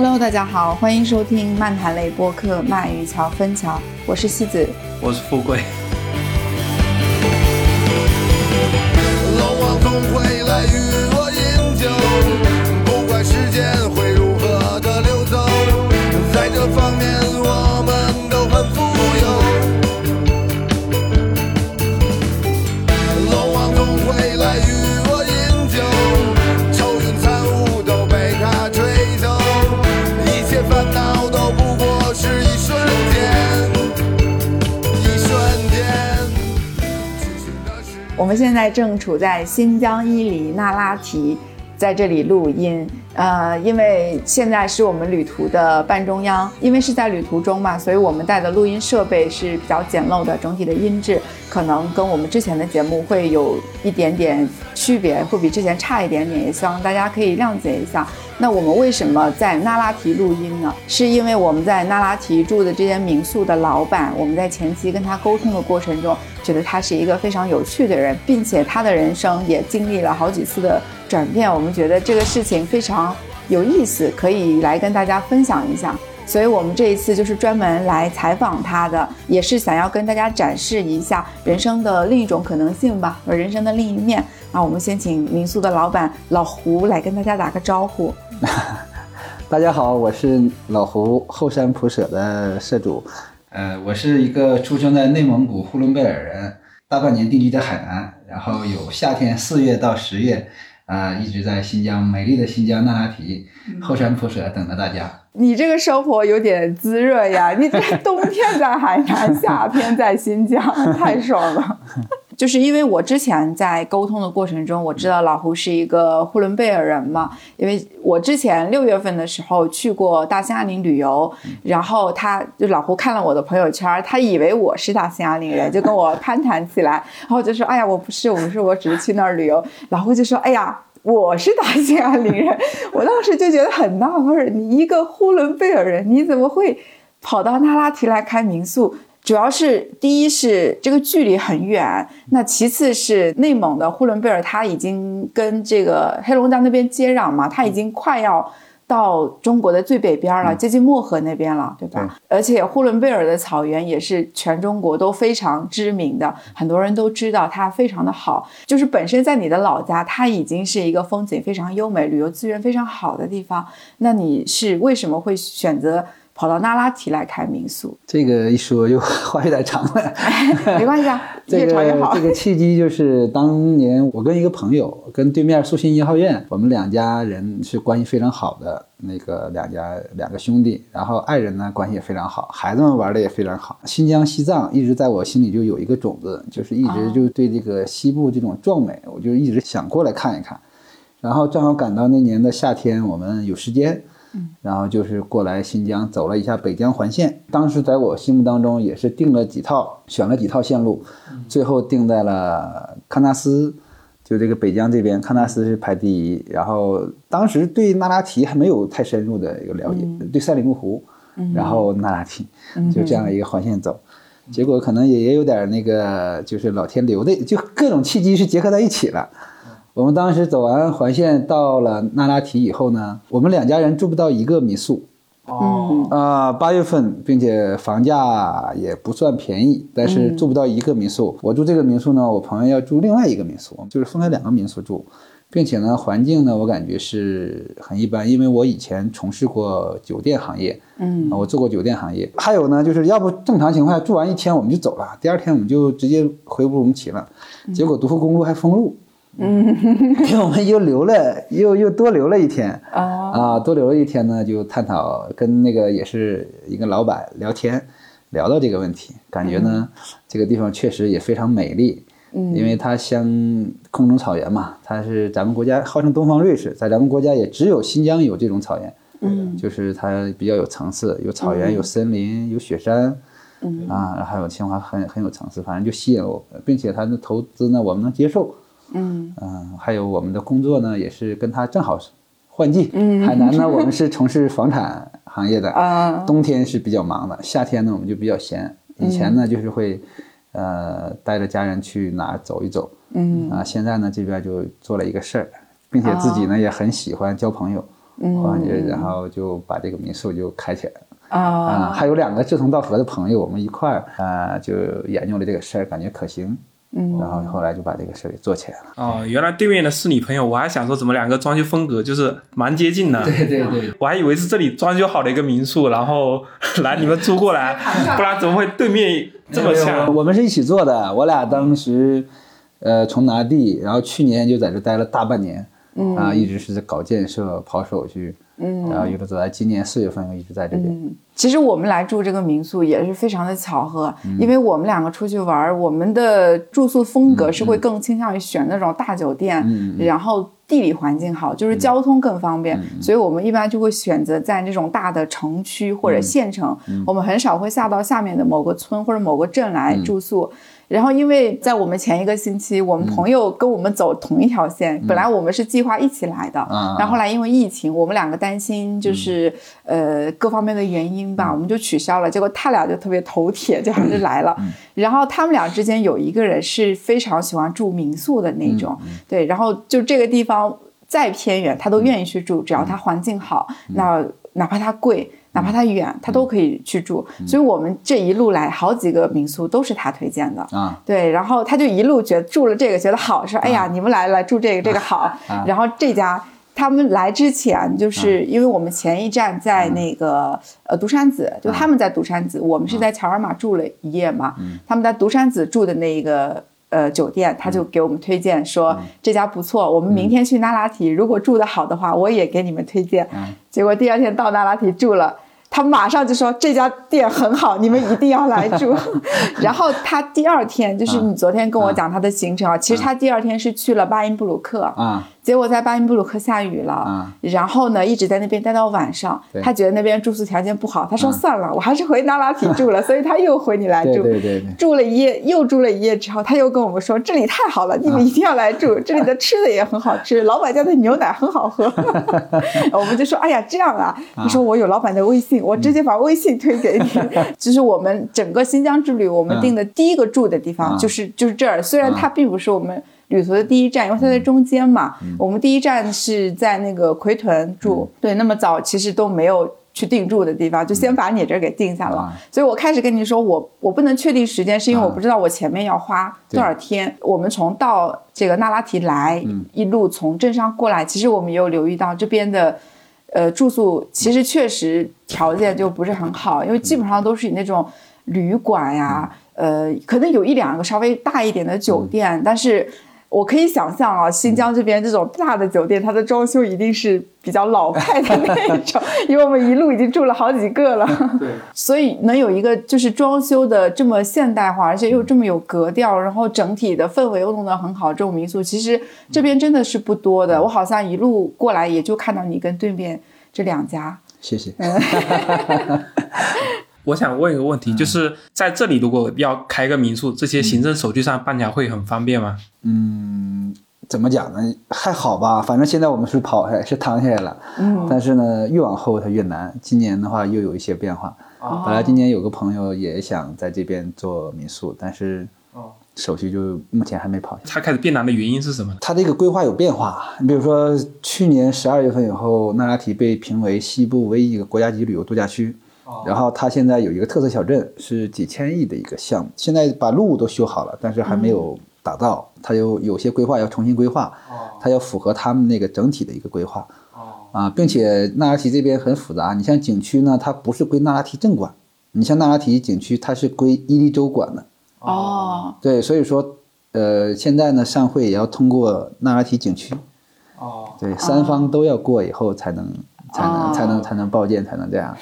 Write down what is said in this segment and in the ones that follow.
Hello，大家好，欢迎收听漫谈类播客《漫与桥分桥》，我是西子，我是富贵。我们现在正处在新疆伊犁那拉提，在这里录音。呃，因为现在是我们旅途的半中央，因为是在旅途中嘛，所以我们带的录音设备是比较简陋的，整体的音质可能跟我们之前的节目会有一点点区别，会比之前差一点点，也希望大家可以谅解一下。那我们为什么在那拉提录音呢？是因为我们在那拉提住的这间民宿的老板，我们在前期跟他沟通的过程中，觉得他是一个非常有趣的人，并且他的人生也经历了好几次的转变。我们觉得这个事情非常有意思，可以来跟大家分享一下。所以我们这一次就是专门来采访他的，也是想要跟大家展示一下人生的另一种可能性吧，和人生的另一面。啊我们先请民宿的老板老胡来跟大家打个招呼。大家好，我是老胡后山普舍的社主。呃，我是一个出生在内蒙古呼伦贝尔人，大半年定居在海南，然后有夏天四月到十月，啊、一直在新疆美丽的新疆那拉提后山普舍等着大家。你这个生活有点滋润呀！你在冬天在海南，夏天在新疆，太爽了。就是因为我之前在沟通的过程中，我知道老胡是一个呼伦贝尔人嘛，因为我之前六月份的时候去过大兴安岭旅游，然后他就老胡看了我的朋友圈，他以为我是大兴安岭人，就跟我攀谈起来，然后就说：“哎呀，我不是，我不是我只是去那儿旅游。”老胡就说：“哎呀。”我是大兴安岭人，我当时就觉得很纳闷儿，你一个呼伦贝尔人，你怎么会跑到那拉提来开民宿？主要是第一是这个距离很远，那其次是内蒙的呼伦贝尔，它已经跟这个黑龙江那边接壤嘛，它已经快要到中国的最北边了，接近漠河那边了，对吧？而且呼伦贝尔的草原也是全中国都非常知名的，很多人都知道它非常的好。就是本身在你的老家，它已经是一个风景非常优美、旅游资源非常好的地方，那你是为什么会选择跑到那拉提来开民宿？这个一说又话有点长了。没关系啊，这越长越好。个这个契机就是当年我跟一个朋友，跟对面树新一号院，我们两家人是关系非常好的那个两家两个兄弟，然后爱人呢关系也非常好，孩子们玩的也非常好。新疆、西藏一直在我心里就有一个种子，就是一直就对这个西部这种壮美，我就一直想过来看一看。然后正好赶到那年的夏天，我们有时间，然后就是过来新疆走了一下北疆环线。当时在我心目当中也是定了几套，选了几套线路，最后定在了喀纳斯，就这个北疆这边，喀纳斯是排第一。然后当时对那拉提还没有太深入的一个了解，对赛里木湖，然后那拉提，就这样一个环线走。结果可能也也有点那个，就是老天留的，就各种契机是结合在一起了。我们当时走完环线到了那拉提以后呢，我们两家人住不到一个民宿。哦。啊，八、月份，并且房价也不算便宜，但是住不到一个民宿。我住这个民宿呢，我朋友要住另外一个民宿，就是分开两个民宿住，并且呢，环境呢，我感觉是很一般，因为我以前从事过酒店行业，嗯。啊，我做过酒店行业。还有呢，就是要不正常情况下住完一天我们就走了，第二天我们就直接回乌鲁木齐了，结果独库公路还封路。嗯，给我们又留了，又又多留了一天。啊啊，多留了一天呢，就探讨跟那个也是一个老板聊天，聊到这个问题，感觉呢，这个地方确实也非常美丽，嗯。因为它像空中草原嘛，它是咱们国家号称东方瑞士，在咱们国家也只有新疆有这种草原，嗯。就是它比较有层次，有草原，有森林，有雪山，嗯。啊，还有清华很很有层次，反正就吸引我，并且它的投资呢，我们能接受，嗯嗯，还有我们的工作呢，也是跟他正好换季。嗯海南呢，我们是从事房产行业的，啊 冬天是比较忙的，夏天呢我们就比较闲。以前呢就是会，呃，带着家人去哪儿走一走，嗯啊，现在呢这边就做了一个事儿，并且自己呢也很喜欢交朋友，啊，也然后就把这个民宿就开起来了。啊，啊，还有两个志同道合的朋友，我们一块儿啊就研究了这个事儿，感觉可行，嗯，然后后来就把这个事儿给做起来了。哦，原来对面的是你朋友，我还想说怎么两个装修风格就是蛮接近的。对对对，我还以为是这里装修好的一个民宿，然后来你们租过来，不然怎么会对面这么没有像？我们是一起做的，我俩当时呃从拿地，然后去年就在这待了大半年，嗯啊，一直是在搞建设、跑手续，嗯，然后一直走到今年四月份，一直在这边。其实我们来住这个民宿也是非常的巧合，嗯。因为我们两个出去玩儿，我们的住宿风格是会更倾向于选那种大酒店，嗯然后地理环境好，就是交通更方嗯便，所以我们一般就会选择在这种大的城区或者县城，嗯。我们很少会下到下面的某个村或者某个镇来嗯。住宿。然后，因为在我们前一个星期，我们朋友跟我们走同一条线，本来我们是计划一起来的，啊然后后来因为疫情，我们两个担心就是、呃各方面的原因吧，我们就取消了。结果他俩就特别头铁，就还是来了。然后他们俩之间有一个人是非常喜欢住民宿的那种，对，然后就这个地方再偏远，他都愿意去住，只要他环境好，那哪怕它贵。哪怕它远，他都可以去住，所以我们这一路来好几个民宿都是他推荐的，啊，对，然后他就一路觉得住了这个觉得好，说哎呀，你们来了住这个这个好。然后这家他们来之前，就是因为我们前一站在那个呃独山子，就他们在独山子，我们是在乔尔玛住了一夜嘛，他们在独山子住的那一个。呃，酒店他就给我们推荐说、这家不错，我们明天去那拉提，如果住得好的话，我也给你们推荐。结果第二天到那拉提住了，他马上就说这家店很好，你们一定要来住。然后他第二天就是你昨天跟我讲他的行程啊，其实他第二天是去了巴音布鲁克，啊结果在巴音布鲁克下雨了，啊然后呢一直在那边待到晚上，他觉得那边住宿条件不好，他说算了，我还是回 那拉提住了，所以他又回你来住。对对对，住了一夜，又住了一夜之后，他又跟我们说这里太好了，你们一定要来住，这里的吃的也很好吃，老板家的牛奶很好喝。我们就说，哎呀，这样啊，你说我有老板的微信，我直接把微信推给你。就是我们整个新疆之旅，我们定的第一个住的地方啊。就是就是这儿，虽然它并不是我们。旅途的第一站，因为它在中间嘛，我们第一站是在那个奎屯住，对，那么早其实都没有去定住的地方，就先把你这儿给定下了。啊。所以我开始跟你说，我我不能确定时间，是因为我不知道我前面要花多少天。我们从到这个那拉提来，一路从镇上过来，其实我们也有留意到这边的。呃，住宿其实确实条件就不是很好，因为基本上都是以那种旅馆呀，呃，可能有一两个稍微大一点的酒店，但是我可以想象啊，新疆这边这种大的酒店，它的装修一定是比较老派的那种，因为我们一路已经住了好几个了。对，所以能有一个就是装修的这么现代化，而且又这么有格调，然后整体的氛围又弄得很好，这种民宿其实这边真的是不多的。我好像一路过来也就看到你跟对面这两家。谢谢。我想问一个问题，就是在这里如果要开个民宿，这些行政手续上办起来会很方便吗？嗯怎么讲呢？还好吧，反正现在我们是跑下来，是躺下来了。嗯，但是呢，越往后它越难。今年的话又有一些变化。哦本来今年有个朋友也想在这边做民宿，但是哦手续就目前还没跑下来。它开始变难的原因是什么呢？它这个规划有变化，你比如说去年十二月份以后，那拉提被评为西部唯一一个国家级旅游度假区。然后它现在有一个特色小镇，是几千亿的一个项目，现在把路都修好了，但是还没有打造，它有有些规划要重新规划，它要符合他们那个整体的一个规划。啊，并且那拉提这边很复杂，你像景区呢，它不是归那拉提镇管，你像那拉提景区，它是归伊犁州管的。哦，对，所以说，呃，现在呢，上会也要通过那拉提景区，哦，对，三方都要过以后才能，才能，哦。才能，才能报建，才能这样。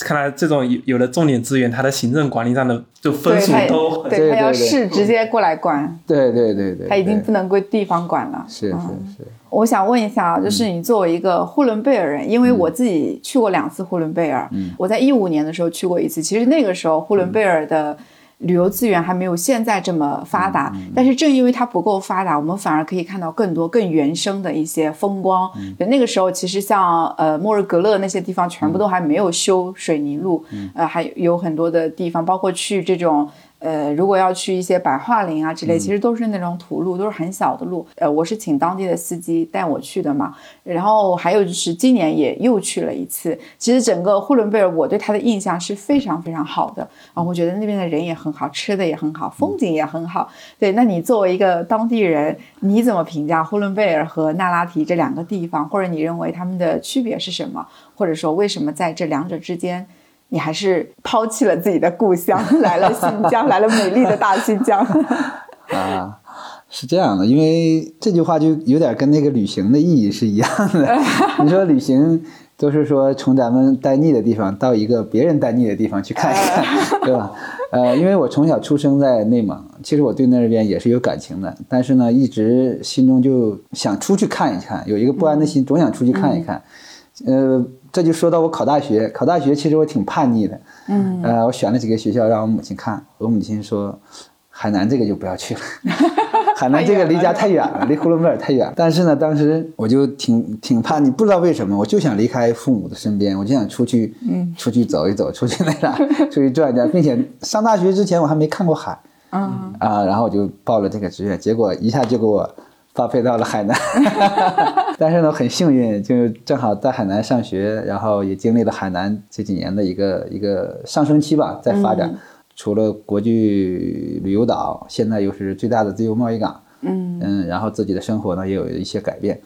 看来这种有有了重点资源，它的行政管理上的就分数对他都很对他要市直接过来管，对对对对，他已经不能归地方管了。是是嗯。是，我想问一下啊，就是你作为一个呼伦贝尔人，因为我自己去过两次呼伦贝尔，我在一五年的时候去过一次，其实那个时候呼伦贝尔的。旅游资源还没有现在这么发达，但是正因为它不够发达，我们反而可以看到更多更原生的一些风光。就那个时候，其实像呃莫日格勒那些地方，全部都还没有修水泥路，呃，还有很多的地方，包括去这种呃，如果要去一些白桦林啊之类，其实都是那种土路，都是很小的路。呃，我是请当地的司机带我去的嘛。然后还有就是今年也又去了一次。其实整个呼伦贝尔，我对它的印象是非常非常好的啊，我觉得那边的人也很好，吃的也很好，风景也很好。对，那你作为一个当地人，你怎么评价呼伦贝尔和那拉提这两个地方？或者你认为他们的区别是什么？或者说为什么在这两者之间？你还是抛弃了自己的故乡，来了新疆，来了美丽的大新疆。啊，是这样的，因为这句话就有点跟那个旅行的意义是一样的。你说旅行都是说从咱们待腻的地方到一个别人待腻的地方去看一看，对吧？呃，因为我从小出生在内蒙，其实我对那边也是有感情的，但是呢，一直心中就想出去看一看，有一个不安的心，总想出去看一看。呃。这就说到我考大学，考大学其实我挺叛逆的，嗯，呃，我选了几个学校让我母亲看，我母亲说，海南这个就不要去了，海南这个离家太远了，离呼伦贝尔太远。但是呢，当时我就挺挺叛逆，不知道为什么，我就想离开父母的身边，我就想出去，嗯，出去走一走，出去那啥，出去转一转，并且上大学之前我还没看过海，嗯啊，然后我就报了这个志愿，结果一下就给我。发配到了海南，但是呢，很幸运，就正好在海南上学，然后也经历了海南这几年的一个一个上升期吧，在发展。除了国际旅游岛，现在又是最大的自由贸易港。嗯嗯，然后自己的生活呢也有一些改变，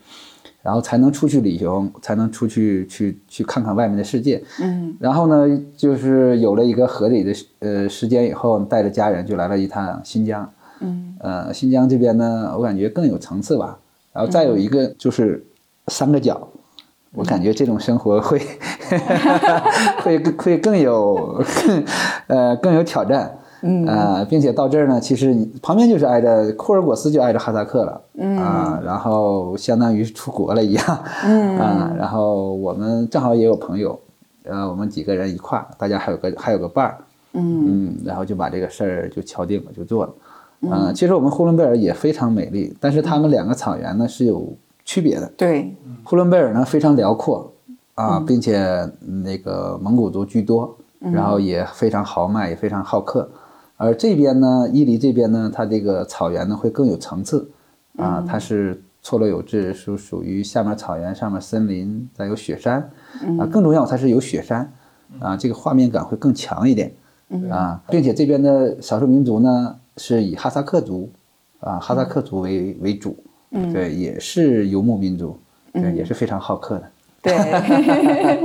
然后才能出去旅游，才能出去去去看看外面的世界。嗯，然后呢，就是有了一个合理的呃时间以后，带着家人就来了一趟新疆。嗯，呃，新疆这边呢，我感觉更有层次吧。然后再有一个就是三个角，我感觉这种生活会 会会更有更 呃更有挑战。嗯啊，并且到这儿呢，其实你旁边就是挨着库尔果斯，就挨着哈萨克了。嗯啊，然后相当于是出国了一样。嗯啊，然后我们正好也有朋友，呃，我们几个人一块儿，大家还有个还有个伴儿。嗯嗯，然后就把这个事儿就敲定了，就做了。嗯，其实我们呼伦贝尔也非常美丽，但是它们两个草原呢是有区别的。对，呼伦贝尔呢非常辽阔啊，并且那个蒙古族居多，然后也非常豪迈，也非常好客。而这边呢，伊犁这边呢，它这个草原呢会更有层次啊，它是错落有致，是属于下面草原，上面森林，再有雪山啊，更重要它是有雪山啊，这个画面感会更强一点啊，并且这边的少数民族呢。是以哈萨克族，啊，哈萨克族为为主，嗯，对，也是游牧民族，对，也是非常好客的，对，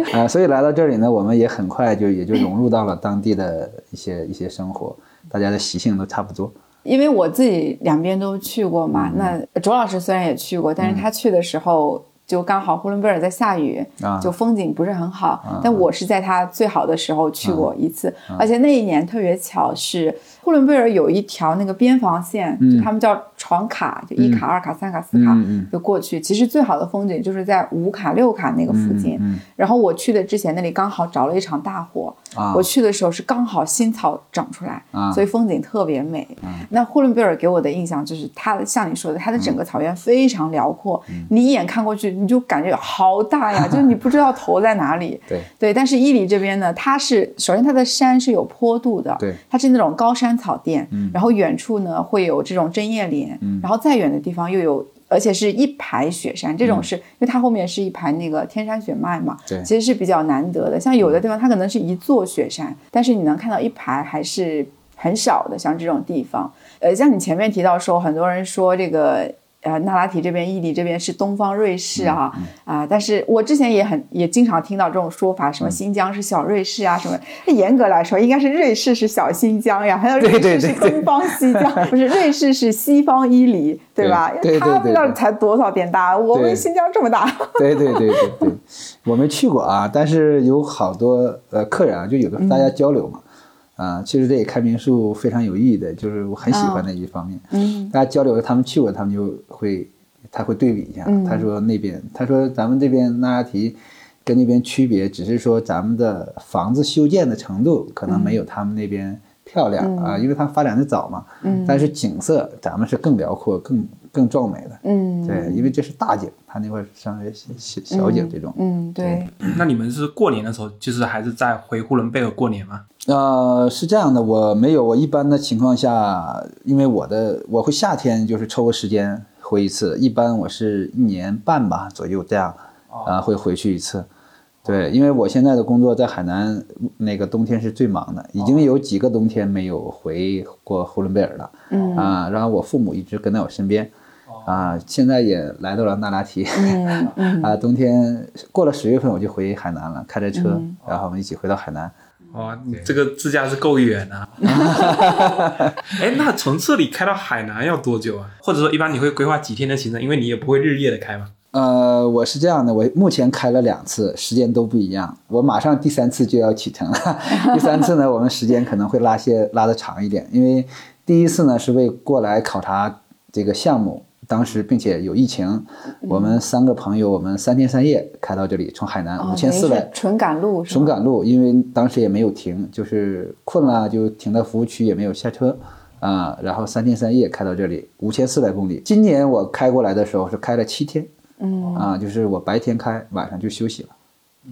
啊，所以来到这里呢，我们也很快就也就融入到了当地的一些一些生活，大家的习性都差不多。因为我自己两边都去过嘛，那卓老师虽然也去过，但是他去的时候。就刚好呼伦贝尔在下雨，就风景不是很好。但我是在它最好的时候去过一次，而且那一年特别巧，是呼伦贝尔有一条那个边防线，就他们叫闯卡，就一卡、二卡、三卡、四卡就过去。其实最好的风景就是在五卡、六卡那个附近。然后我去的之前那里刚好着了一场大火，我去的时候是刚好新草长出来，所以风景特别美。那呼伦贝尔给我的印象就是它像你说的，它的整个草原非常辽阔，你一眼看过去。你就感觉好大呀，就是你不知道头在哪里。对对，但是伊犁这边呢，它是首先它的山是有坡度的，对，它是那种高山草甸，嗯，然后远处呢会有这种针叶林，嗯，然后再远的地方又有，而且是一排雪山，这种是因为它后面是一排那个天山雪脉嘛，对，其实是比较难得的。像有的地方它可能是一座雪山，但是你能看到一排还是很少的，像这种地方，呃，像你前面提到说，很多人说这个。呃，那拉提这边、伊犁这边是东方瑞士啊啊！但是我之前也很也经常听到这种说法，什么新疆是小瑞士啊什么。严格来说，应该是瑞士是小新疆呀，还有瑞士是东方西疆，不是瑞士是西方伊犁，对吧？他们那才多少点大，我们新疆这么大。对对对对对，我没去过啊，但是有好多呃客人啊，就有的大家交流嘛。啊，其实这也开民宿非常有意义的，就是我很喜欢的一方面。嗯，大家交流，他们去过，他们就会他会对比一下。他说那边，他说咱们这边那拉提跟那边区别，只是说咱们的房子修建的程度可能没有他们那边漂亮啊，因为它发展的早嘛。嗯。但是景色咱们是更辽阔、更更壮美的。嗯，对，因为这是大景，它那块儿相当于小小小景这种。嗯，对，那你们是过年的时候，就是还是在回呼伦贝尔过年吗？呃，是这样的，我没有，我一般的情况下，因为我的我会夏天就是抽个时间回一次，一般我是一年半吧左右这样，啊、会回去一次。对，因为我现在的工作在海南，那个冬天是最忙的，已经有几个冬天没有回过呼伦贝尔了。嗯啊，然后我父母一直跟在我身边，啊，现在也来到了那拉提。啊，冬天过了十月份我就回海南了，开着车，然后我们一起回到海南。哇，你这个自驾是够远啊！哎，那从这里开到海南要多久啊？或者说，一般你会规划几天的行程？因为你也不会日夜的开嘛。呃，我是这样的，我目前开了两次，时间都不一样。我马上第三次就要启程了，第三次呢，我们时间可能会拉些拉的长一点，因为第一次呢是为过来考察这个项目，当时并且有疫情，我们三个朋友，我们三天三夜开到这里，从海南哦五千四百纯赶路？纯赶路，因为当时也没有停，就是困了就停在服务区，也没有下车啊、然后三天三夜开到这里，五千四百公里。今年我开过来的时候是开了七天，嗯啊，就是我白天开，晚上就休息了，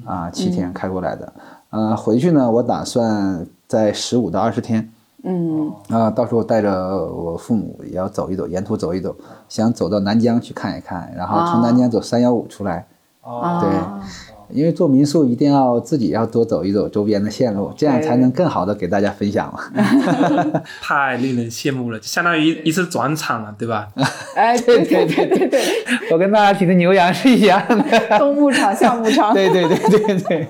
啊，七天开过来的。呃，回去呢，我打算在十五到二十天，嗯啊，到时候带着我父母也要走一走，沿途走一走，想走到南疆去看一看，然后从南疆走三幺五出来。哦，对因为做民宿一定要自己要多走一走周边的线路，这样才能更好的给大家分享嘛。太令人羡慕了，相当于一次转场了，对吧？哎，对对对对对，我跟大家提的牛羊是一样的。东牧场、项牧场，对对对对对，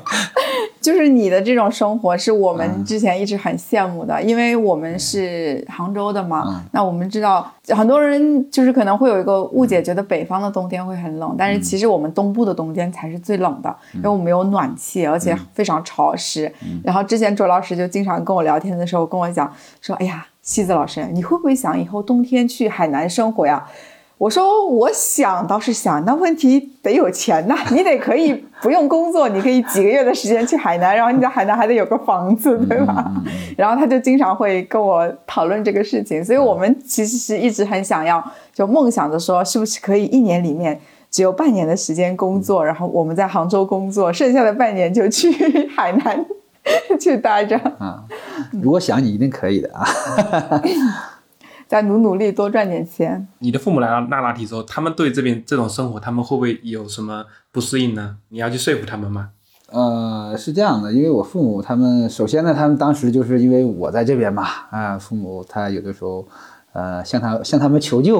就是你的这种生活是我们之前一直很羡慕的，因为我们是杭州的嘛。嗯那我们知道很多人就是可能会有一个误解，觉得北方的冬天会很冷，但是其实我们东部的冬天才是最冷的，因为我们有暖气，而且非常潮湿。然后之前周老师就经常跟我聊天的时候跟我讲说：“哎呀，西子老师，你会不会想以后冬天去海南生活呀？”我说我想倒是想，那问题得有钱呐，你得可以不用工作，你可以几个月的时间去海南，然后你在海南还得有个房子，对吧？然后他就经常会跟我讨论这个事情，所以我们其实是一直很想要，就梦想着说，是不是可以一年里面只有半年的时间工作，然后我们在杭州工作，剩下的半年就去 海南 去待着，啊，如果想你一定可以的啊。再努努力，多赚点钱。你的父母来到那拉提之后，他们对这边这种生活，他们会不会有什么不适应呢？你要去说服他们吗？呃，是这样的，因为我父母他们首先呢，他们当时就是因为我在这边嘛，啊，父母他有的时候，呃，向他向他们求救，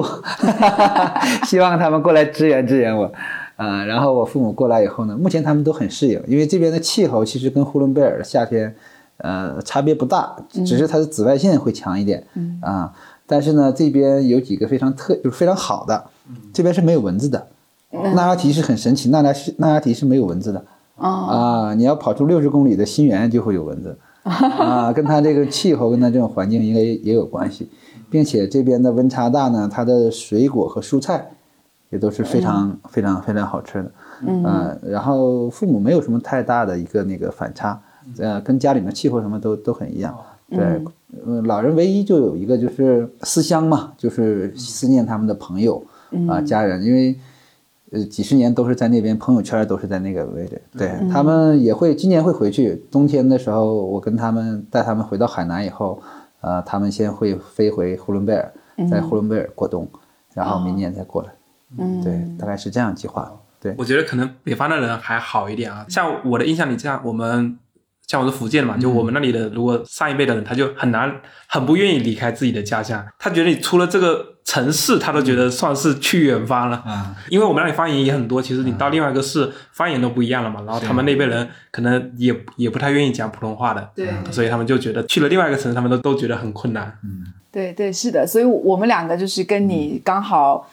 希望他们过来支援支援我，啊，然后我父母过来以后呢，目前他们都很适应，因为这边的气候其实跟呼伦贝尔的夏天，呃，差别不大，只是它的紫外线会强一点，啊，但是呢，这边有几个非常特，就是非常好的，这边是没有蚊子的，那拉提是很神奇，那拉是那拉提是没有蚊子的。啊，你要跑出六十公里的新源就会有蚊子，啊，跟它这个气候跟它这种环境应该也有关系，并且这边的温差大呢，它的水果和蔬菜也都是非常、非常非常好吃的，嗯、然后父母没有什么太大的一个那个反差，呃，跟家里面气候什么都都很一样，对，呃，老人唯一就有一个就是思乡嘛，就是思念他们的朋友啊、家人，因为。呃，几十年都是在那边，朋友圈都是在那个位置。对、他们也会今年会回去。冬天的时候，我跟他们带他们回到海南以后，呃，他们先会飞回呼伦贝尔，在呼伦贝尔过冬，然后明年再过来。嗯，对，大概是这样计划。对，我觉得可能北方的人还好一点啊，像我的印象里，这样我们像我是福建的嘛，就我们那里的，如果上一辈的人，他就很难很不愿意离开自己的家乡，他觉得你出了这个城市，他都觉得算是去远方了。啊，因为我们那里方言也很多，其实你到另外一个市，方言都不一样了嘛。然后他们那边人可能也也不太愿意讲普通话的，对所以他们就觉得去了另外一个城市，他们都都觉得很困难。嗯对对，是的，所以我们两个就是跟你刚好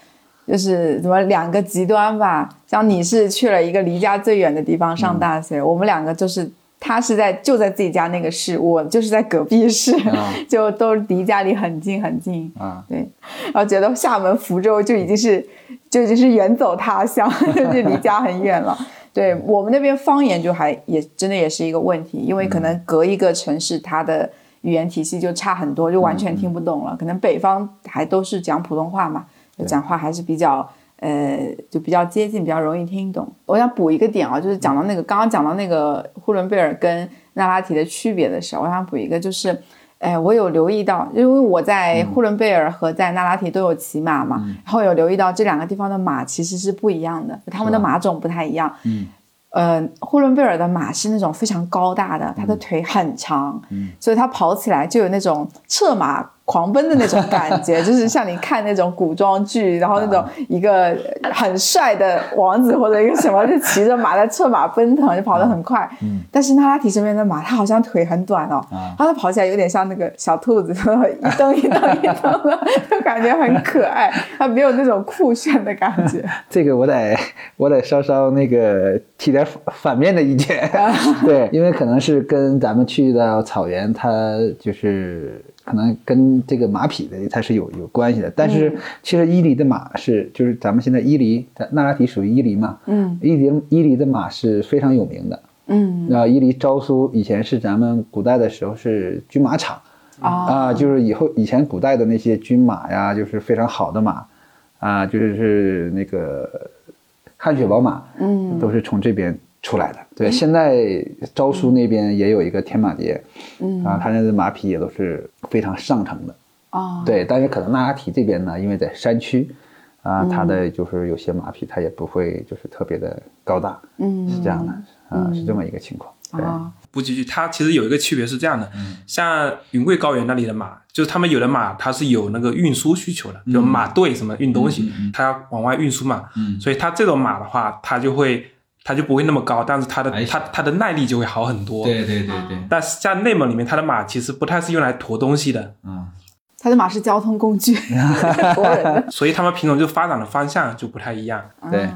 就是怎么两个极端吧。像你是去了一个离家最远的地方上大学，我们两个就是他是在就在自己家那个市，我就是在隔壁市，啊 就都离家里很近很近。啊，对，然后觉得厦门、福州就已经是就已经是远走他乡，就离家很远了。对我们那边方言就还也真的也是一个问题，因为可能隔一个城市，它的语言体系就差很多，就完全听不懂了。可能北方还都是讲普通话嘛，就讲话还是比较呃，就比较接近，比较容易听懂。我想补一个点啊，就是讲到那个刚刚讲到那个呼伦贝尔跟那拉提的区别的时候，我想补一个，就是，哎，我有留意到，因为我在呼伦贝尔和在那拉提都有骑马嘛，然后有留意到这两个地方的马其实是不一样的，他们的马种不太一样。嗯。呃，呼伦贝尔的马是那种非常高大的，它的腿很长，所以它跑起来就有那种策马狂奔的那种感觉，就是像你看那种古装剧，然后那种一个很帅的王子或者一个什么，就骑着马在策马奔腾，就跑得很快。但是那拉提身边的马，它好像腿很短哦，它跑起来有点像那个小兔子，一蹬一蹬一蹬的，就感觉很可爱，它没有那种酷炫的感觉。这个我得我得稍稍那个提点反反面的意见，对，因为可能是跟咱们去到草原，它就是可能跟这个马匹的它是有有关系的。但是其实伊犁的马是，就是咱们现在伊犁，那拉提属于伊犁嘛，嗯。伊犁伊犁的马是非常有名的。嗯。那伊犁昭苏以前是咱们古代的时候是军马场。啊啊，就是以后以前古代的那些军马呀，就是非常好的马。啊，就是是那个汗血宝马，嗯。都是从这边出来的。对，现在昭苏那边也有一个天马节，嗯。啊，它那的马匹也都是非常上乘的。啊对，但是可能那拉提这边呢，因为在山区，啊，它嗯的就是有些马匹它也不会就是特别的高大，嗯。是这样的，啊，是这么一个情况。对，啊补几句，它其实有一个区别是这样的，像云贵高原那里的马，就是他们有的马它是有那个运输需求的，就马队什么运东西，它要往外运输嘛，所以它这种马的话，它就会它就不会那么高，但是它的哎它它的耐力就会好很多。对对对对，但是在内蒙里面，它的马其实不太是用来驮东西的，嗯，它的马是交通工具，驮人的。所以它们品种就发展的方向就不太一样。对，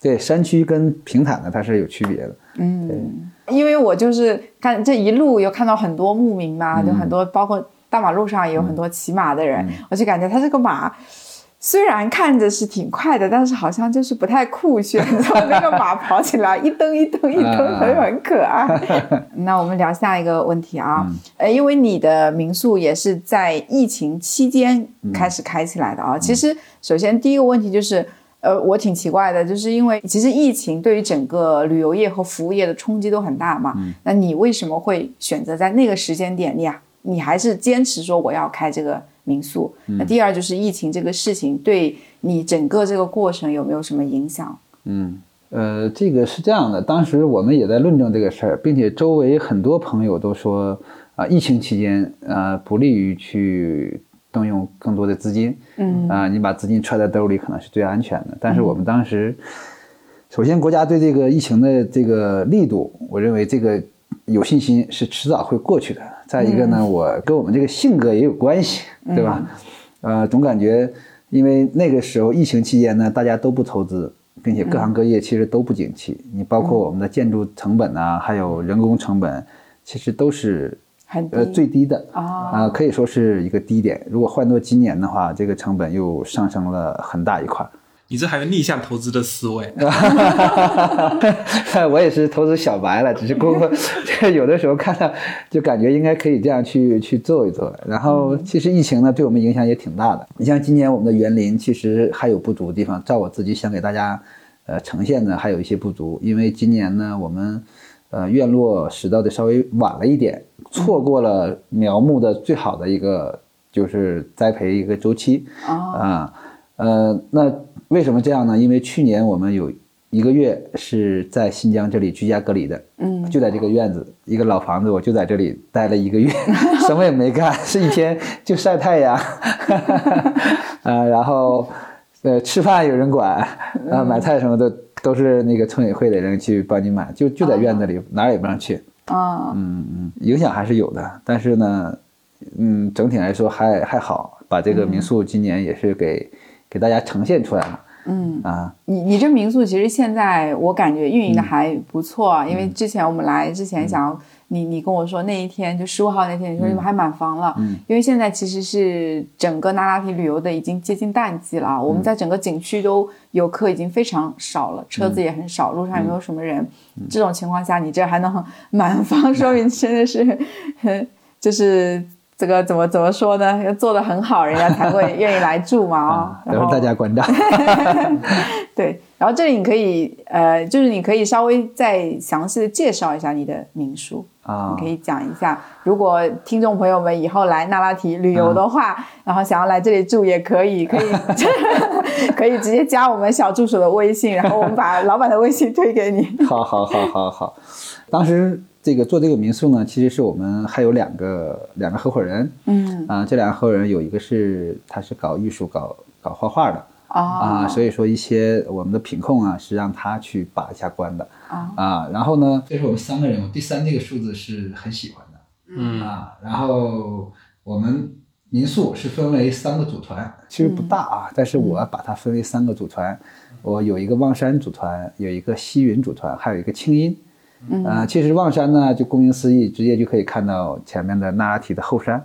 对，山区跟平坦的它是有区别的。嗯，因为我就是看这一路有看到很多牧民嘛，就很多包括大马路上也有很多骑马的人，我就感觉他这个马。虽然看着是挺快的，但是好像就是不太酷炫。你知道那个马跑起来一蹬一蹬一蹬的，就很可爱。那我们聊下一个问题啊，呃，因为你的民宿也是在疫情期间开始开起来的啊。其实，首先第一个问题就是，呃，我挺奇怪的，就是因为其实疫情对于整个旅游业和服务业的冲击都很大嘛。那你为什么会选择在那个时间点，你啊，你还是坚持说我要开这个民宿？那第二就是疫情这个事情对你整个这个过程有没有什么影响？嗯，呃，这个是这样的，当时我们也在论证这个事儿，并且周围很多朋友都说，啊、疫情期间，呃，不利于去动用更多的资金，嗯啊、你把资金揣在兜里可能是最安全的。但是我们当时，首先国家对这个疫情的这个力度，我认为这个有信心是迟早会过去的。再一个呢，我跟我们这个性格也有关系，对吧？呃，总感觉因为那个时候疫情期间呢，大家都不投资，并且各行各业其实都不景气。你包括我们的建筑成本啊，还有人工成本，其实都是很呃最低的啊啊、可以说是一个低点。如果换做今年的话，这个成本又上升了很大一块儿。你这还有逆向投资的思维，我也是投资小白了，只是过过 有的时候看到就感觉应该可以这样去去做一做。然后其实疫情呢对我们影响也挺大的。你像今年我们的园林其实还有不足的地方，照我自己想给大家呃呈现的还有一些不足，因为今年呢我们呃院落拾到的稍微晚了一点，错过了苗木的最好的一个就是栽培一个周期。啊啊，呃，那为什么这样呢？因为去年我们有一个月是在新疆这里居家隔离的，嗯。就在这个院子，一个老房子，我就在这里待了一个月，什么也没干，是一天就晒太阳，啊，然后呃吃饭有人管，啊买菜什么的都是那个村委会的人去帮你买，就就在院子里，哪儿也不让去。啊嗯嗯，影响还是有的，但是呢，嗯，整体来说还还好，把这个民宿今年也是给、给大家呈现出来了嗯。啊。你你这民宿其实现在我感觉运营的还不错啊，因为之前我们来之前想要你你跟我说那一天就十五号那天，你说你们还满房了，因为现在其实是整个那拉提旅游的已经接近淡季了啊，我们在整个景区都游客已经非常少了，车子也很少，路上也没有什么人，这种情况下你这还能 满房，说明真的是很 就是这个怎么怎么说呢？要做的很好，人家才会愿意来住嘛啊、啊，然后等会大家关照。对，然后这里你可以呃，就是你可以稍微再详细的介绍一下你的民宿。啊你可以讲一下，如果听众朋友们以后来那拉提旅游的话，然后想要来这里住也可以，可以 可以直接加我们小助手的微信，然后我们把老板的微信推给你。好好好好好，当时这个做这个民宿呢，其实是我们还有两个两个合伙人，嗯啊，这两个合伙人有一个是他是搞艺术、搞搞画画的啊啊，所以说一些我们的品控啊是让他去把一下关的啊啊。然后呢，这是我们三个人，我第三这个数字是很喜欢的嗯啊。然后我们民宿是分为三个组团，其实不大啊，但是我把它分为三个组团，我有一个望山组团，有一个西云组团，还有一个清音。嗯啊，其实望山呢，就顾名思义，直接就可以看到前面的那拉提的后山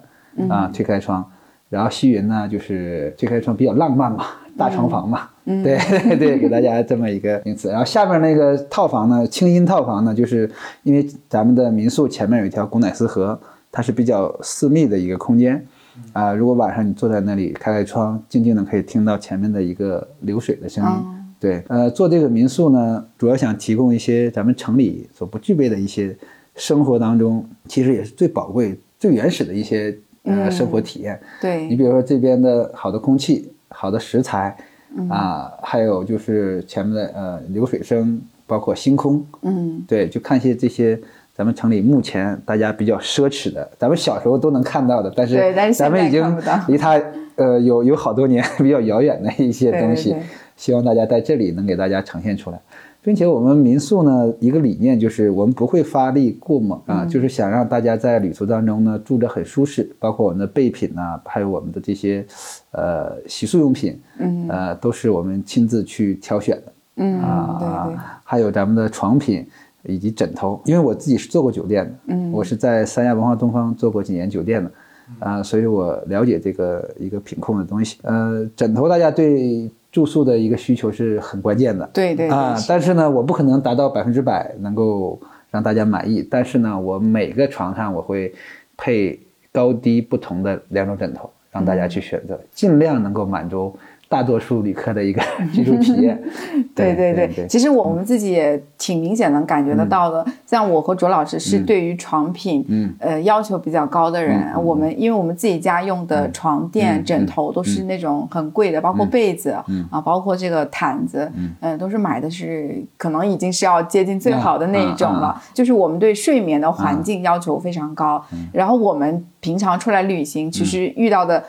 啊，推开窗。然后西云呢，就是推开窗比较浪漫嘛，大床房嘛，对对对，给大家这么一个名词。然后下面那个套房呢，清音套房呢，就是因为咱们的民宿前面有一条古乃斯河，它是比较私密的一个空间。啊、如果晚上你坐在那里开开窗，静静的可以听到前面的一个流水的声音。哦对，呃，做这个民宿呢，主要想提供一些咱们城里所不具备的一些生活当中，其实也是最宝贵、最原始的一些呃、嗯生活体验。你对，比如说这边的好的空气、好的食材嗯啊，还有就是前面的呃流水声，包括星空，嗯。对，就看一些这些咱们城里目前大家比较奢侈的，咱们小时候都能看到的，但是咱们已经离它呃有有好多年 比较遥远的一些东西对对，希望大家在这里能给大家呈现出来。并且我们民宿呢，一个理念就是我们不会发力过猛嗯啊，就是想让大家在旅途当中呢住着很舒适，包括我们的备品呐、还有我们的这些呃洗漱用品，嗯呃，都是我们亲自去挑选的。嗯，啊，，还有咱们的床品以及枕头，因为我自己是做过酒店的，嗯我是在三亚文化东方做过几年酒店的，啊、所以我了解这个一个品控的东西。呃，枕头大家对住宿的一个需求是很关键的，对对啊，，但是呢，我不可能达到百分之百能够让大家满意，但是呢，我每个床上我会配高低不同的两种枕头，让大家去选择，尽量能够满足大多数旅客的一个 居住体验。对对对对，其实我们自己也挺明显能感觉得到的。像我和卓老师是对于床品，嗯呃，要求比较高的人。我们因为我们自己家用的床垫、嗯枕头都是那种很贵的，包括被子、嗯啊，包括这个毯子，嗯、都是买的是可能已经是要接近最好的那一种了。啊就是我们对睡眠的环境要求非常高。嗯然后我们平常出来旅行，其实遇到的。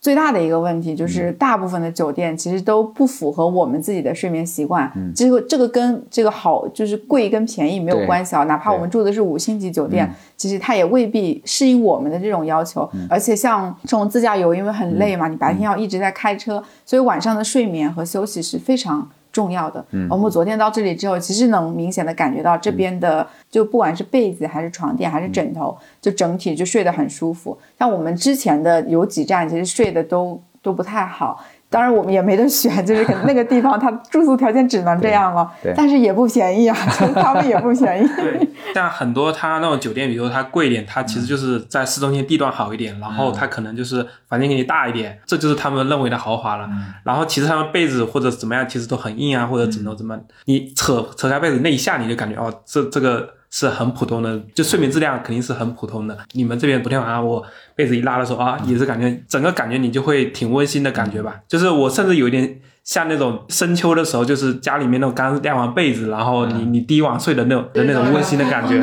最大的一个问题嗯就是，大部分的酒店其实都不符合我们自己的睡眠习惯。嗯这个这个跟这个好就是贵跟便宜没有关系啊，哪怕我们住的是五星级酒店嗯，其实它也未必适应我们的这种要求。而且像这种自驾游，因为很累嗯嘛，你白天要一直在开车，所以晚上的睡眠和休息是非常重要的。嗯我们昨天到这里之后，其实能明显的感觉到这边的，就不管是被子还是床垫还是枕头，就整体就睡得很舒服。像我们之前的有几站，其实睡得都都不太好。当然我们也没得选，就是可能那个地方它住宿条件只能这样了但是也不便宜啊，就是他们也不便宜。对，像很多它那种酒店，比如说它贵一点，它其实就是在市中心地段好一点，然后它可能就是房间给你大一点，这就是他们认为的豪华了。然后其实他们被子或者怎么样，其实都很硬啊，或者枕头怎么，你扯扯开被子那一下，你就感觉哦，这这个是很普通的，就睡眠质量肯定是很普通的。你们这边昨天晚上我被子一拉的时候啊，也是感觉整个感觉你就会挺温馨的感觉吧，就是我甚至有一点。像那种深秋的时候，就是家里面那种刚晾完被子，然后你你第一晚睡的那种的那种温馨的感觉。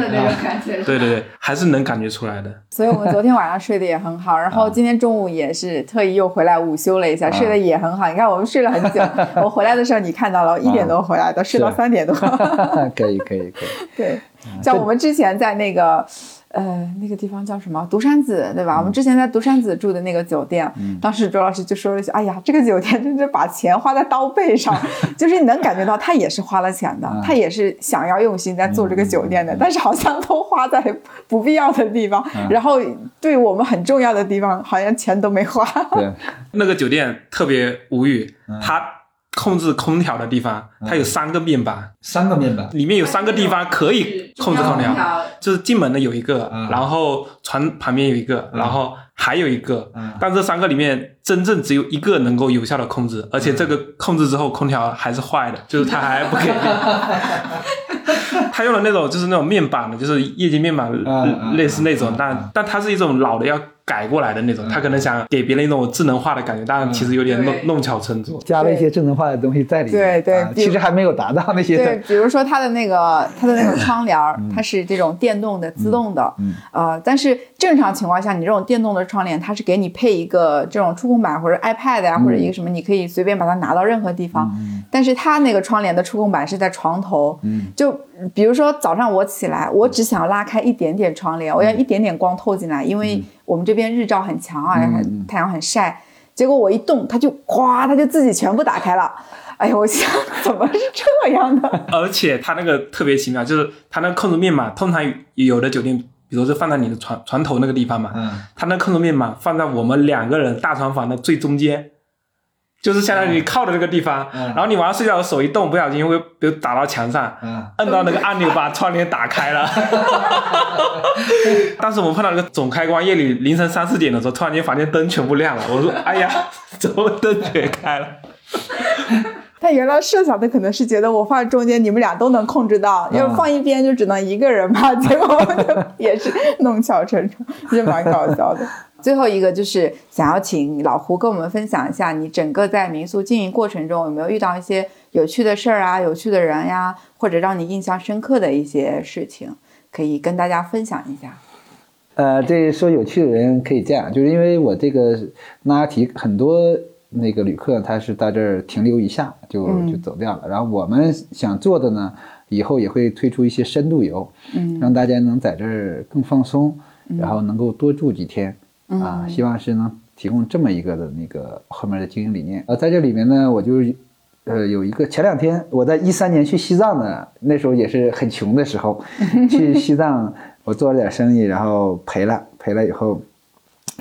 对对对，还是能感觉出来的。所以我们昨天晚上睡得也很好，然后 今天中午也是特意又回来午休了一下，睡得也很好。你看我们睡了很久，我回来的时候你看到了，我一点多回来的，睡到三点多。可以可以可以，对，像我们之前在那个。呃，那个地方叫什么？独山子，对吧？我们之前在独山子住的那个酒店，当时周老师就说了一句：“哎呀，这个酒店真是把钱花在刀背上，就是你能感觉到他也是花了钱的，他也是想要用心在做这个酒店的，但是好像都花在不必要的地方，然后对我们很重要的地方，好像钱都没花。对，那个酒店特别无语，它控制空调的地方，它有三个面板，三个面板，里面有三个地方可以控制空调，就是进门的有一个，啊然后床旁边有一个，然后还有一个，嗯。但这三个里面真正只有一个能够有效的控制，而且这个控制之后空调还是坏的，就是它还不给力。他用的那种就是那种面板的，就是液晶面板，类似那种嗯，但但它是一种老的要改过来的那种，他可能想给别人一种智能化的感觉，但其实有点弄弄巧成拙。加了一些智能化的东西在里面。啊对对其实还没有达到那些对，比如说它的那个 它的那个窗帘，它是这种电动的、自动的，嗯呃，但是正常情况下，你这种电动的窗帘，它是给你配一个这种触控板或者 iPad 呀、或者一个什么，你可以随便把它拿到任何地方。但是它那个窗帘的触控板是在床头，就比如说早上我起来，我只想拉开一点点窗帘，我要一点点光透进来，因为我们这边日照很强啊，还太阳很晒。结果我一动，它就咵，它就自己全部打开了。哎呀，我想 怎么是这样的？而且它那个特别奇妙，就是它那个控制面板，通常有的酒店，比如说放在你的床床头那个地方嘛，嗯它那控制面板放在我们两个人大床房的最中间，就是相当于你靠的这个地方，嗯然后你晚上睡觉的手一动，不小心会比如打到墙上，嗯摁到那个按钮把窗帘打开了。当时我们碰到那个总开关，夜里凌晨三四点的时候，突然间房间灯全部亮了，我说：“哎呀，怎么灯全开了 他原来设想的可能是觉得我放在中间，你们俩都能控制到，要是放一边就只能一个人嘛。结果我就也是弄巧成拙，也蛮搞笑的。最后一个就是想要请老胡跟我们分享一下，你整个在民宿经营过程中有没有遇到一些有趣的事儿啊、有趣的人呀，或者让你印象深刻的一些事情，可以跟大家分享一下。呃，这说有趣的人可以这样，就是因为我这个那拉提很多那个旅客他是在这儿停留一下就嗯。就走掉了，然后我们想做的呢，以后也会推出一些深度游，嗯。让大家能在这儿更放松，然后能够多住几天啊，希望是能提供这么一个的那个后面的经营理念。呃，在这里面呢，我就呃有一个前两天我在一三年去西藏呢，那时候也是很穷的时候，去西藏我做了点生意，然后赔了，赔了以后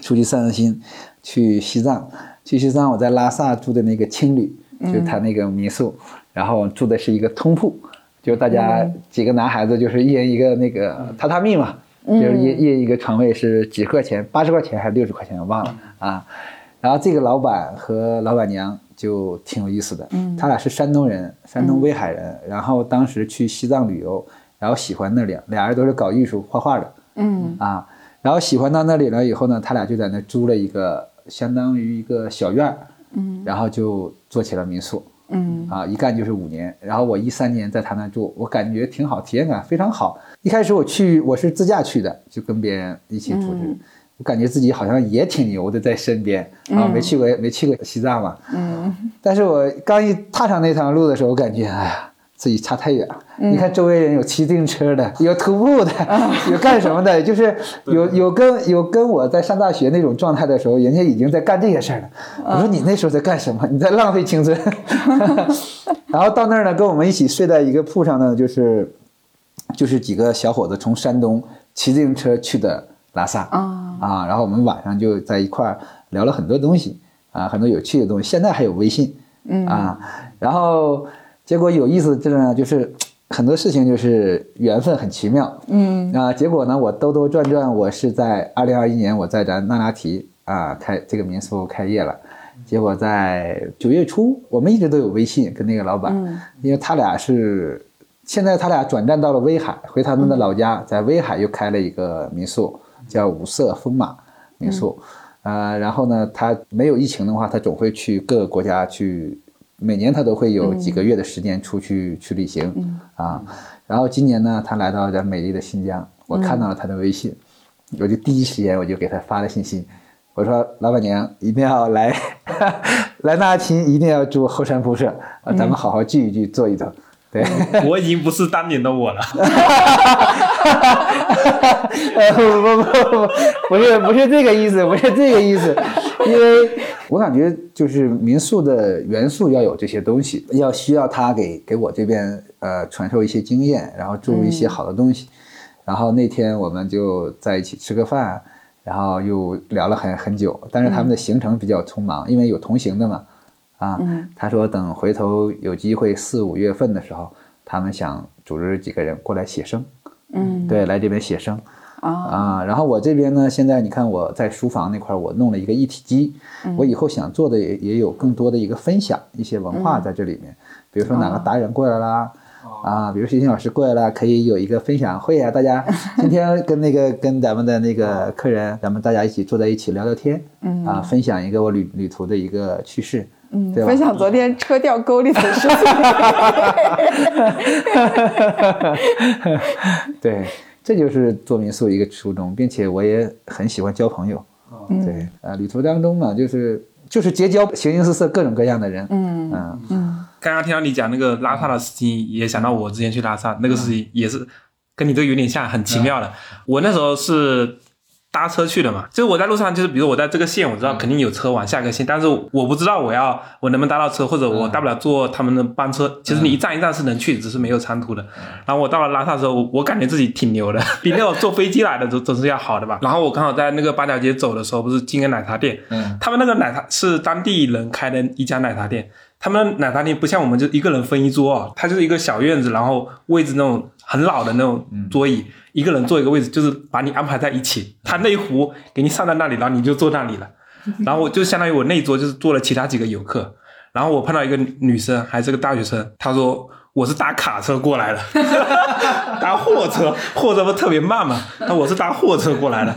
出去散散心，去西藏，去西藏我在拉萨住的那个青旅，就是他那个民宿，然后住的是一个通铺，就是大家几个男孩子就是一人一个那个榻榻米嘛，就是一一人一个床位是几十块钱，八十块钱还是六十块钱我忘了啊。然后这个老板和老板娘就挺有意思的，嗯，他俩是山东人，山东威海人，然后当时去西藏旅游，然后喜欢那里，俩人都是搞艺术画画的，嗯。啊，然后喜欢到那里了以后呢，他俩就在那租了一个相当于一个小院儿，嗯。然后就做起了民宿，嗯。啊，一干就是五年。然后我一三年在他那住，我感觉挺好，体验感非常好。一开始我去我是自驾去的，就跟别人一起出去，嗯。我感觉自己好像也挺牛的，在身边啊，没去过没去过西藏嘛，嗯。但是我刚一踏上那条路的时候，我感觉哎呀，自己差太远了。嗯。你看周围人有骑自行车的，有徒步的，有干什么的，就是有有跟有跟我在上大学那种状态的时候，人家已经在干这些事儿了。我说你那时候在干什么？你在浪费青春。然后到那儿呢，跟我们一起睡在一个铺上呢，就是就是几个小伙子从山东骑自行车去的拉萨。啊啊，然后我们晚上就在一块儿聊了很多东西啊，很多有趣的东西。现在还有微信，嗯啊，然后结果有意思的呢，就是很多事情就是缘分很奇妙，嗯啊，结果呢，我兜兜转转，我是在二零二一年我在咱那拉提啊开这个民宿开业了。结果在九月初，我们一直都有微信跟那个老板，嗯因为他俩是现在他俩转战到了威海，回他们的老家，在威海又开了一个民宿，叫五色风马民宿。呃，然后呢，他没有疫情的话，他总会去各个国家去，每年他都会有几个月的时间出去、去旅行、啊。然后今年呢，他来到咱美丽的新疆，我看到了他的微信，我就第一时间我就给他发了信息，我说老板娘一定要来，来那提一定要住后山铺社啊，咱们好好聚一聚，坐一坐。对，我已经不是当年的我了。呃，不不不不，不是不是这个意思，不是这个意思，因为我感觉就是民宿的元素要有这些东西，要需要他给给我这边呃传授一些经验，然后注入一些好的东西。然后那天我们就在一起吃个饭，然后又聊了很很久，但是他们的行程比较匆忙，因为有同行的嘛，啊。他说等回头有机会四五月份的时候，他们想组织几个人过来写生，嗯。对，来这边写生。啊啊，然后我这边呢，现在你看我在书房那块儿，我弄了一个一体机，我以后想做的也也有更多的一个分享，一些文化在这里面，比如说哪个达人过来啦。啊，比如徐新老师过来了，可以有一个分享会啊，大家 今天跟那个跟咱们的那个客人，咱们大家一起坐在一起聊聊天，嗯。啊，分享一个我旅旅途的一个趣事，嗯，对分享昨天车掉沟里的事情。对，这就是做民宿一个初衷，并且我也很喜欢交朋友，对，呃，旅途当中嘛，就是就是结交形形色色各种各样的人，嗯嗯。刚刚听到你讲那个拉萨的事情，也想到我之前去拉萨那个事情，也是跟你这个有点像，很奇妙的。我那时候是搭车去的嘛，就是我在路上，就是比如我在这个线，我知道肯定有车往下个线，但是我不知道我要我能不能搭到车，或者我大不了坐他们的班车。其实你一站一站是能去，只是没有长途的。然后我到了拉萨之后，我我感觉自己挺牛的，比那种坐飞机来的总总是要好的吧。然后我刚好在那个八角街走的时候，不是进个奶茶店，嗯他们那个奶茶是当地人开的一家奶茶店，他们奶茶店不像我们就一个人分一桌哦，它就是一个小院子，然后位置那种很老的那种桌椅，一个人坐一个位置，就是把你安排在一起，他那一壶给你上在那里，然后你就坐那里了，然后我就相当于我那一桌就是坐了其他几个游客，然后我碰到一个女生，还是个大学生，她说我是搭卡车过来的，搭货车，货车不特别慢嘛，那我是搭货车过来的，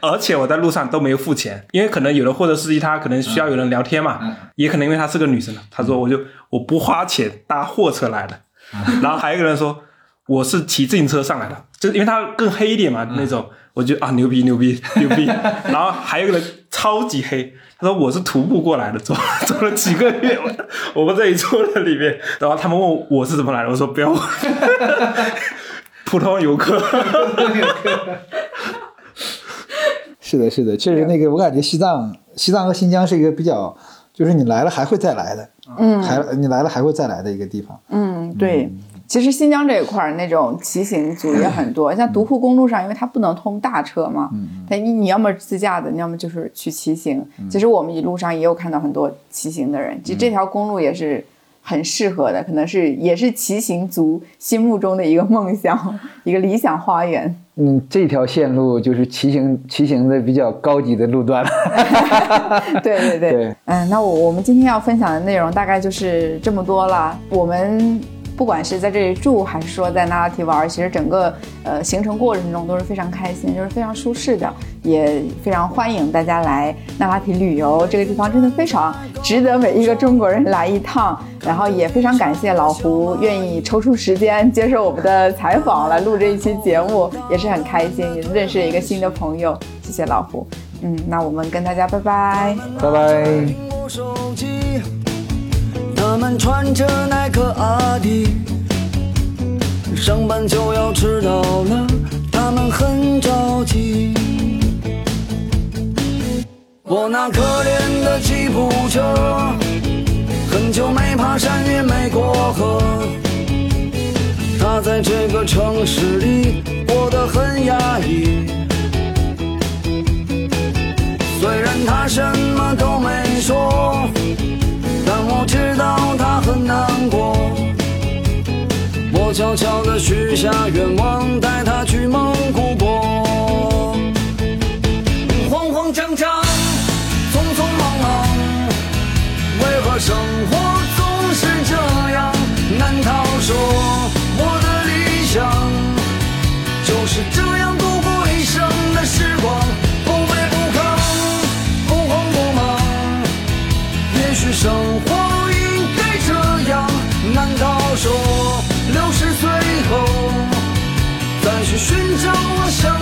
而且我在路上都没有付钱，因为可能有的货车司机他可能需要有人聊天嘛，也可能因为她是个女生，她说我就我不花钱搭货车来的，然后还有一个人说我是骑自行车上来的，就是因为他更黑一点嘛那种，我觉得啊牛逼牛逼牛逼，然后还有一个人超级黑，他说我是徒步过来的，走走了几个月，我我们这一坐在里面，然后他们问我我是怎么来的，我说不要问，普通游客，是的，是的，确实那个我感觉西藏、西藏和新疆是一个比较，就是你来了还会再来的，嗯，还你来了还会再来的一个地方。嗯，对。其实新疆这一块儿那种骑行族也很多，像独库公路上，因为它不能通大车嘛，它你你要么自驾的，你要么就是去骑行。其实我们一路上也有看到很多骑行的人，其实这条公路也是很适合的，可能是也是骑行族心目中的一个梦想，一个理想花园。嗯，这条线路就是骑行骑行的比较高级的路段了。对 对对，对嗯，那我我们今天要分享的内容大概就是这么多了。我们不管是在这里住，还是说在那拉提玩，其实整个呃行程过程中都是非常开心，就是非常舒适的，也非常欢迎大家来那拉提旅游。这个地方真的非常值得每一个中国人来一趟。然后也非常感谢老胡愿意抽出时间接受我们的采访，来录这一期节目，也是很开心，也认识一个新的朋友。谢谢老胡。嗯，那我们跟大家拜拜。拜拜。我手机，他们穿着耐克上班就要迟到了，他们很着急。我那可怜的吉普车，很久没爬山也没过河，他在这个城市里过得很压抑。虽然他什么都没说，但我知道他很难过。悄悄地许下愿望，带他去蒙古国。慌慌张张，匆匆忙忙，为何生活总是这样？难道说我的理想就是这样寻找我想